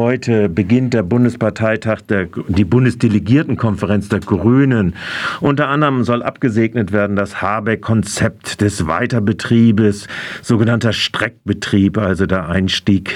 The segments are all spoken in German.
Heute beginnt der Bundesparteitag, der, die Bundesdelegiertenkonferenz der Grünen. Unter anderem soll abgesegnet werden das Habeck-Konzept des Weiterbetriebes, sogenannter Streckbetrieb, also der Einstieg,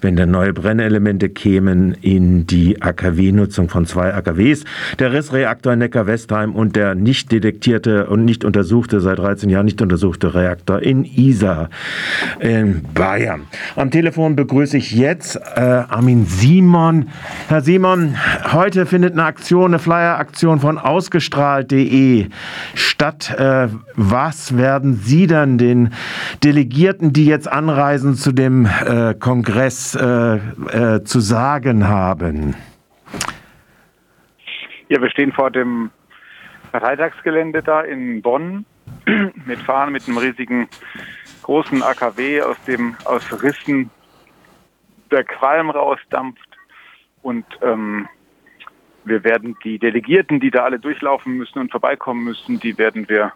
wenn da neue Brennelemente kämen in die AKW-Nutzung von zwei AKWs. Der Rissreaktor in Neckar-Westheim und der nicht detektierte und nicht untersuchte, seit 13 Jahren nicht untersuchte Reaktor in Isar in Bayern. Am Telefon begrüße ich jetzt äh, Armin Simon. Herr Simon, heute findet eine Aktion, eine Flyer-Aktion von ausgestrahlt.de statt. Äh, was werden Sie dann den Delegierten, die jetzt anreisen, zu dem äh, Kongress äh, äh zu sagen haben? Ja, wir stehen vor dem Parteitagsgelände da in Bonn mit Fahren mit einem riesigen großen AKW, aus dem aus Rissen der Qualm rausdampft. Und ähm, wir werden die Delegierten, die da alle durchlaufen müssen und vorbeikommen müssen, die werden wir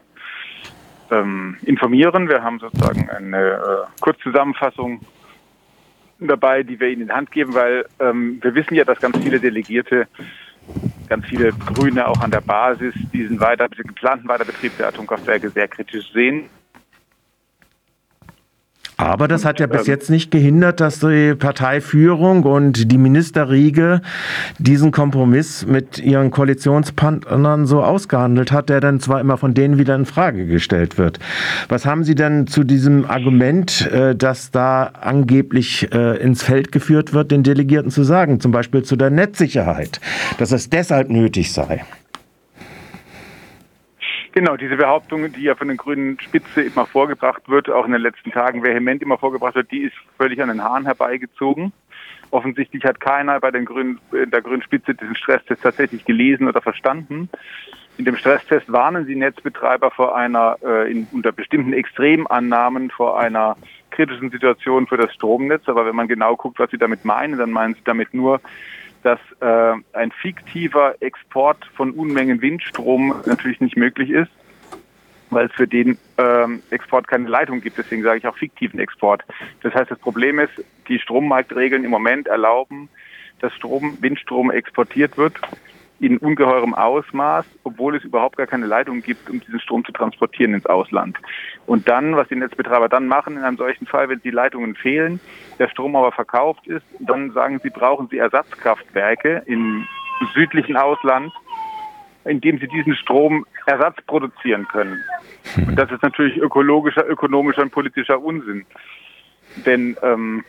ähm, informieren. Wir haben sozusagen eine äh, Kurzzusammenfassung dabei, die wir ihnen in die Hand geben, weil ähm, wir wissen ja, dass ganz viele Delegierte, ganz viele Grüne auch an der Basis diesen weiter, geplanten Weiterbetrieb der Atomkraftwerke sehr kritisch sehen. Aber das hat ja bis ähm, jetzt nicht gehindert, dass die Parteiführung und die Ministerriege diesen Kompromiss mit ihren Koalitionspartnern so ausgehandelt hat, der dann zwar immer von denen wieder in Frage gestellt wird. Was haben Sie denn zu diesem Argument, äh, dass da angeblich äh, ins Feld geführt wird, den Delegierten zu sagen, zum Beispiel zu der Netzsicherheit, dass es deshalb nötig sei? Genau, diese Behauptung, die ja von den Grünen Spitze immer vorgebracht wird, auch in den letzten Tagen vehement immer vorgebracht wird, die ist völlig an den Haaren herbeigezogen. Offensichtlich hat keiner bei den Grünen, in der Grünen Spitze diesen Stresstest tatsächlich gelesen oder verstanden. In dem Stresstest warnen sie Netzbetreiber vor einer, äh, in, unter bestimmten Extremannahmen vor einer kritischen Situation für das Stromnetz. Aber wenn man genau guckt, was sie damit meinen, dann meinen sie damit nur, dass äh, ein fiktiver Export von Unmengen Windstrom natürlich nicht möglich ist, weil es für den ähm, Export keine Leitung gibt. Deswegen sage ich auch fiktiven Export. Das heißt, das Problem ist, die Strommarktregeln im Moment erlauben, dass Strom, Windstrom exportiert wird in ungeheurem Ausmaß, obwohl es überhaupt gar keine Leitung gibt, um diesen Strom zu transportieren ins Ausland. Und dann, was die Netzbetreiber dann machen in einem solchen Fall, wenn die Leitungen fehlen, der Strom aber verkauft ist, dann sagen sie, brauchen sie Ersatzkraftwerke im südlichen Ausland, in dem sie diesen Strom Ersatz produzieren können. Und das ist natürlich ökologischer, ökonomischer und politischer Unsinn. Denn ähm,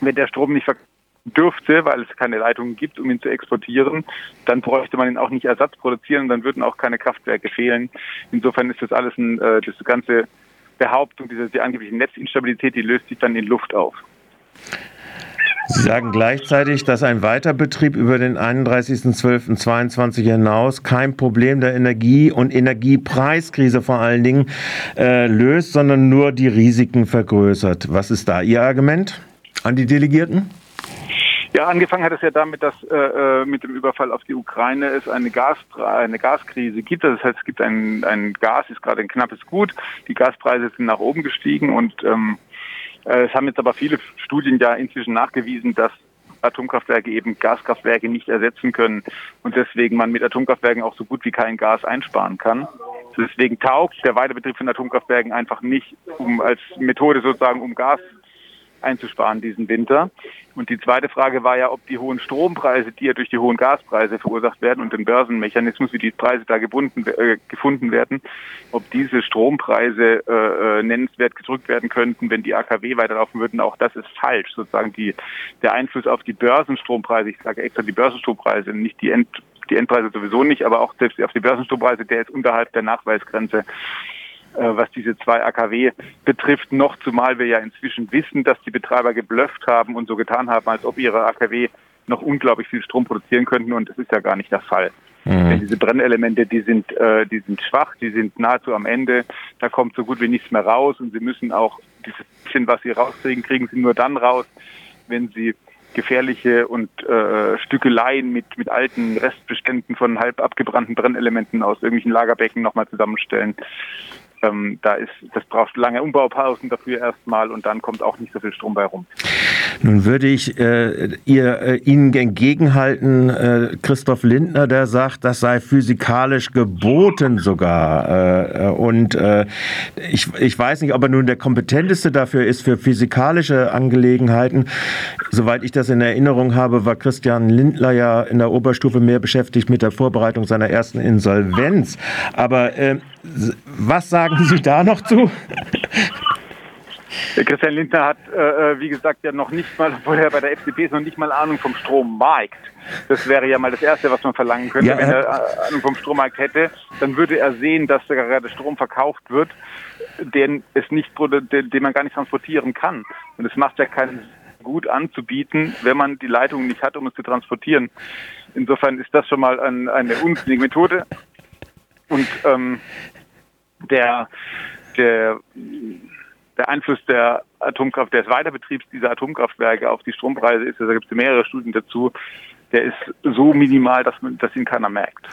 wenn der Strom nicht verkauft dürfte, weil es keine Leitungen gibt, um ihn zu exportieren, dann bräuchte man ihn auch nicht Ersatz produzieren, dann würden auch keine Kraftwerke fehlen. Insofern ist das alles ein, äh, das ganze Behauptung, diese die angebliche Netzinstabilität, die löst sich dann in Luft auf. Sie sagen gleichzeitig, dass ein Weiterbetrieb über den 31.12.22 hinaus kein Problem der Energie- und Energiepreiskrise vor allen Dingen äh, löst, sondern nur die Risiken vergrößert. Was ist da Ihr Argument an die Delegierten? Ja, angefangen hat es ja damit, dass äh, äh, mit dem Überfall auf die Ukraine es eine, Gas, eine Gaskrise gibt. Das heißt, es gibt ein, ein Gas, ist gerade ein knappes Gut. Die Gaspreise sind nach oben gestiegen und ähm, äh, es haben jetzt aber viele Studien ja inzwischen nachgewiesen, dass Atomkraftwerke eben Gaskraftwerke nicht ersetzen können und deswegen man mit Atomkraftwerken auch so gut wie kein Gas einsparen kann. Deswegen taugt der Weiterbetrieb von Atomkraftwerken einfach nicht, um als Methode sozusagen um Gas einzusparen diesen Winter. Und die zweite Frage war ja, ob die hohen Strompreise, die ja durch die hohen Gaspreise verursacht werden und den Börsenmechanismus, wie die Preise da gebunden, äh, gefunden werden, ob diese Strompreise äh, äh nennenswert gedrückt werden könnten, wenn die AKW weiterlaufen würden. Auch das ist falsch. Sozusagen die, der Einfluss auf die Börsenstrompreise, ich sage extra die Börsenstrompreise, nicht die End die Endpreise sowieso nicht, aber auch selbst auf die Börsenstrompreise, der ist unterhalb der Nachweisgrenze was diese zwei AKW betrifft, noch zumal wir ja inzwischen wissen, dass die Betreiber geblufft haben und so getan haben, als ob ihre AKW noch unglaublich viel Strom produzieren könnten und das ist ja gar nicht der Fall. Mhm. Denn diese Brennelemente, die sind, äh, die sind schwach, die sind nahezu am Ende, da kommt so gut wie nichts mehr raus und sie müssen auch dieses bisschen, was sie rauskriegen, kriegen sie nur dann raus, wenn sie gefährliche und äh, Stückeleien mit, mit alten Restbeständen von halb abgebrannten Brennelementen aus irgendwelchen Lagerbecken nochmal zusammenstellen. Ähm, da ist, das braucht lange Umbaupausen dafür erstmal und dann kommt auch nicht so viel Strom bei rum. Nun würde ich äh, ihr, äh, Ihnen entgegenhalten, äh, Christoph Lindner, der sagt, das sei physikalisch geboten sogar. Äh, und äh, ich, ich weiß nicht, ob er nun der kompetenteste dafür ist für physikalische Angelegenheiten. Soweit ich das in Erinnerung habe, war Christian Lindler ja in der Oberstufe mehr beschäftigt mit der Vorbereitung seiner ersten Insolvenz. Aber äh, was sagen Sie da noch zu? Christian Lindner hat, äh, äh, wie gesagt, ja noch nicht mal, obwohl er bei der FDP ist, noch nicht mal Ahnung vom Strommarkt. Das wäre ja mal das Erste, was man verlangen könnte. Ja, Wenn er äh, Ahnung vom Strommarkt hätte, dann würde er sehen, dass da gerade Strom verkauft wird, den, es nicht, den, den man gar nicht transportieren kann. Und es macht ja keinen gut anzubieten, wenn man die Leitung nicht hat, um es zu transportieren. Insofern ist das schon mal ein, eine unsinnige Methode. Und ähm, der, der, der Einfluss der Atomkraft, des Weiterbetriebs dieser Atomkraftwerke auf die Strompreise ist, da gibt es mehrere Studien dazu, der ist so minimal, dass, man, dass ihn keiner merkt.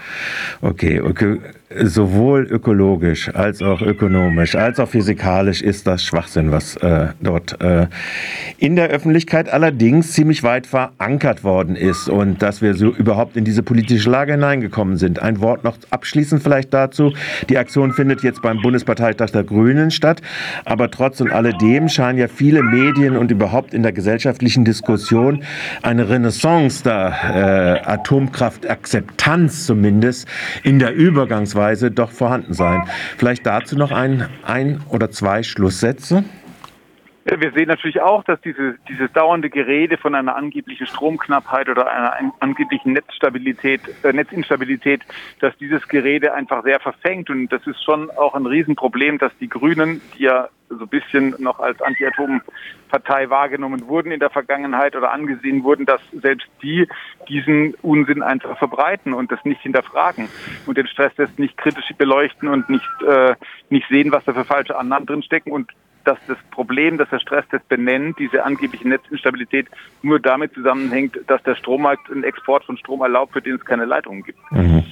Okay, okay, sowohl ökologisch als auch ökonomisch als auch physikalisch ist das Schwachsinn, was äh, dort äh, in der Öffentlichkeit allerdings ziemlich weit verankert worden ist und dass wir so überhaupt in diese politische Lage hineingekommen sind. Ein Wort noch abschließend vielleicht dazu. Die Aktion findet jetzt beim Bundesparteitag der Grünen statt, aber trotz und alledem scheinen ja viele Medien und überhaupt in der gesellschaftlichen Diskussion eine Renaissance da äh, Atomkraftakzeptanz zumindest in der Übergangsweise doch vorhanden sein. Vielleicht dazu noch ein, ein oder zwei Schlusssätze. Wir sehen natürlich auch, dass diese, dieses dauernde Gerede von einer angeblichen Stromknappheit oder einer angeblichen Netzstabilität, äh, Netzinstabilität, dass dieses Gerede einfach sehr verfängt. Und das ist schon auch ein Riesenproblem, dass die Grünen, die ja so ein bisschen noch als Anti-Atom-Partei wahrgenommen wurden in der Vergangenheit oder angesehen wurden, dass selbst die diesen Unsinn einfach verbreiten und das nicht hinterfragen und den Stresstest nicht kritisch beleuchten und nicht, äh, nicht sehen, was da für falsche Annahmen drinstecken und dass das Problem, das der Stresstest benennt, diese angebliche Netzinstabilität, nur damit zusammenhängt, dass der Strommarkt einen Export von Strom erlaubt, für den es keine Leitungen gibt. Mhm.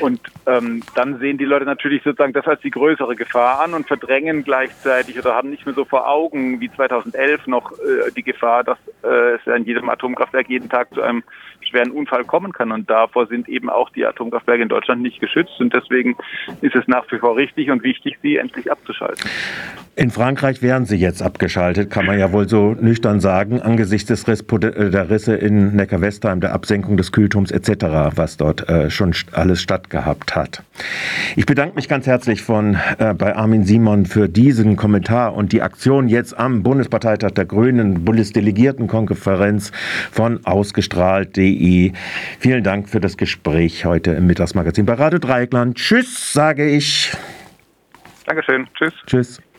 Und ähm, dann sehen die Leute natürlich sozusagen das als die größere Gefahr an und verdrängen gleichzeitig oder haben nicht mehr so vor Augen wie 2011 noch äh, die Gefahr, dass äh, es an jedem Atomkraftwerk jeden Tag zu einem schweren Unfall kommen kann. Und davor sind eben auch die Atomkraftwerke in Deutschland nicht geschützt. Und deswegen ist es nach wie vor richtig und wichtig, sie endlich abzuschalten. In Frankreich wären sie jetzt abgeschaltet, kann man ja wohl so nüchtern sagen, angesichts des Riss, äh, der Risse in Neckar-Westheim, der Absenkung des Kühlturms etc., was dort äh, schon alles stattgehabt hat. Ich bedanke mich ganz herzlich von, äh, bei Armin Simon für diesen Kommentar und die Aktion jetzt am Bundesparteitag der Grünen, Bundesdelegiertenkonferenz von ausgestrahlt.de. Vielen Dank für das Gespräch heute im Mittagsmagazin bei Radio Dreieckland. Tschüss, sage ich. Dankeschön. Tschüss. Tschüss.